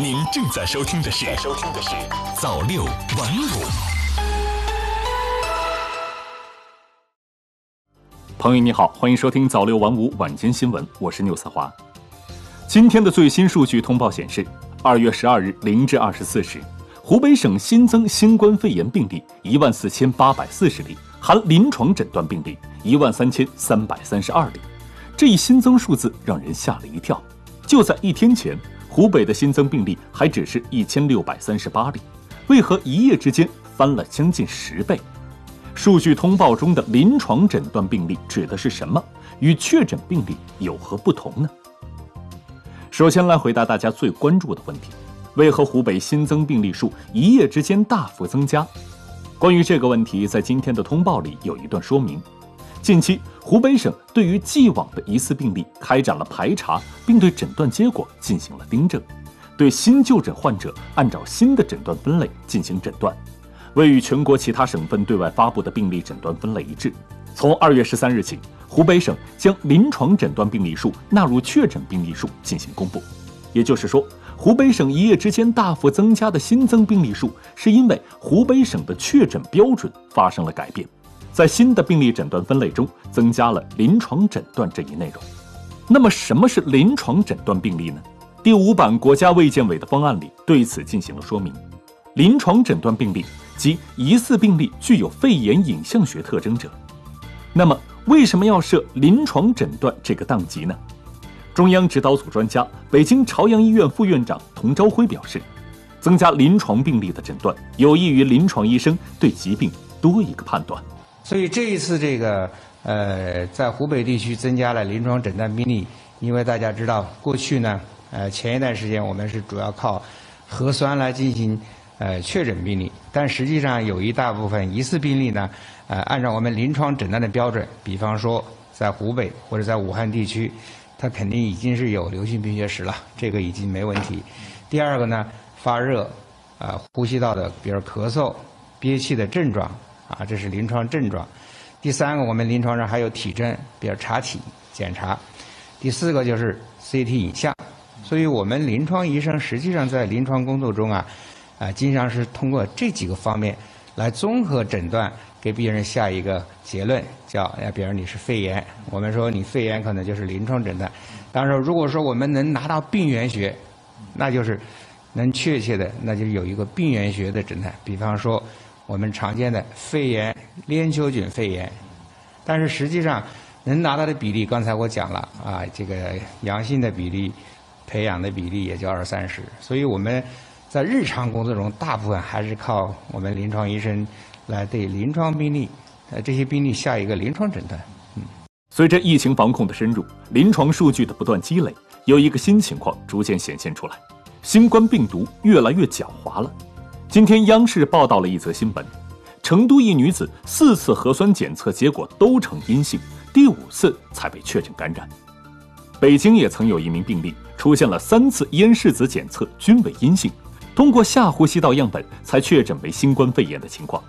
您正在收听的是《收听的是早六晚五》。朋友你好，欢迎收听早六晚五晚间新闻，我是纽斯华。今天的最新数据通报显示，二月十二日零至二十四时，湖北省新增新冠肺炎病例一万四千八百四十例，含临床诊断病例一万三千三百三十二例。这一新增数字让人吓了一跳。就在一天前，湖北的新增病例还只是一千六百三十八例，为何一夜之间翻了将近十倍？数据通报中的临床诊断病例指的是什么？与确诊病例有何不同呢？首先来回答大家最关注的问题：为何湖北新增病例数一夜之间大幅增加？关于这个问题，在今天的通报里有一段说明。近期，湖北省对于既往的疑似病例开展了排查，并对诊断结果进行了订正，对新就诊患者按照新的诊断分类进行诊断，未与全国其他省份对外发布的病例诊断分类一致。从二月十三日起，湖北省将临床诊断病例数纳入确诊病例数进行公布。也就是说，湖北省一夜之间大幅增加的新增病例数，是因为湖北省的确诊标准发生了改变。在新的病例诊断分类中，增加了临床诊断这一内容。那么，什么是临床诊断病例呢？第五版国家卫健委的方案里对此进行了说明。临床诊断病例即疑似病例具有肺炎影像学特征者。那么，为什么要设临床诊断这个档级呢？中央指导组专家、北京朝阳医院副院长童朝辉表示，增加临床病例的诊断，有益于临床医生对疾病多一个判断。所以这一次这个呃，在湖北地区增加了临床诊断病例，因为大家知道，过去呢，呃，前一段时间我们是主要靠核酸来进行呃确诊病例，但实际上有一大部分疑似病例呢，呃，按照我们临床诊断的标准，比方说在湖北或者在武汉地区，它肯定已经是有流行病学史了，这个已经没问题。第二个呢，发热，啊，呼吸道的，比如咳嗽、憋气的症状。啊，这是临床症状。第三个，我们临床上还有体征，比如查体检查。第四个就是 CT 影像。所以我们临床医生实际上在临床工作中啊，啊，经常是通过这几个方面来综合诊断，给病人下一个结论，叫哎，比如你是肺炎，我们说你肺炎可能就是临床诊断。当然，如果说我们能拿到病原学，那就是能确切的，那就是有一个病原学的诊断。比方说。我们常见的肺炎、链球菌肺炎，但是实际上能拿到的比例，刚才我讲了啊，这个阳性的比例、培养的比例也就二三十，所以我们在日常工作中，大部分还是靠我们临床医生来对临床病例，呃，这些病例下一个临床诊断。嗯，随着疫情防控的深入，临床数据的不断积累，有一个新情况逐渐显现出来：新冠病毒越来越狡猾了。今天央视报道了一则新闻：成都一女子四次核酸检测结果都呈阴性，第五次才被确诊感染。北京也曾有一名病例出现了三次咽拭子检测均为阴性，通过下呼吸道样本才确诊为新冠肺炎的情况。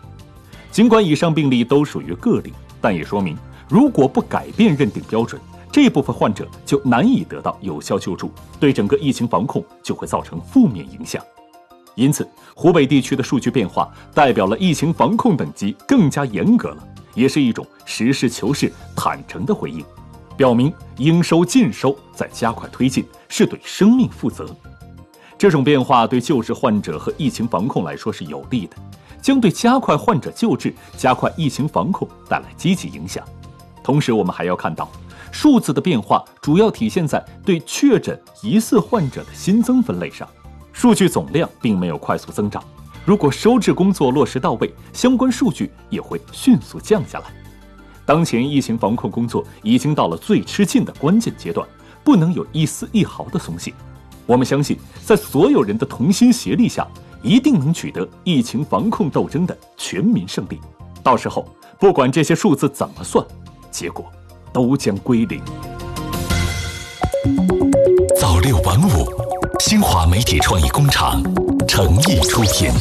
尽管以上病例都属于个例，但也说明如果不改变认定标准，这部分患者就难以得到有效救助，对整个疫情防控就会造成负面影响。因此，湖北地区的数据变化代表了疫情防控等级更加严格了，也是一种实事求是、坦诚的回应，表明应收尽收，在加快推进，是对生命负责。这种变化对救治患者和疫情防控来说是有利的，将对加快患者救治、加快疫情防控带来积极影响。同时，我们还要看到，数字的变化主要体现在对确诊疑似患者的新增分类上。数据总量并没有快速增长，如果收治工作落实到位，相关数据也会迅速降下来。当前疫情防控工作已经到了最吃劲的关键阶段，不能有一丝一毫的松懈。我们相信，在所有人的同心协力下，一定能取得疫情防控斗争的全民胜利。到时候，不管这些数字怎么算，结果都将归零。早六晚五。新华媒体创意工厂诚意出品。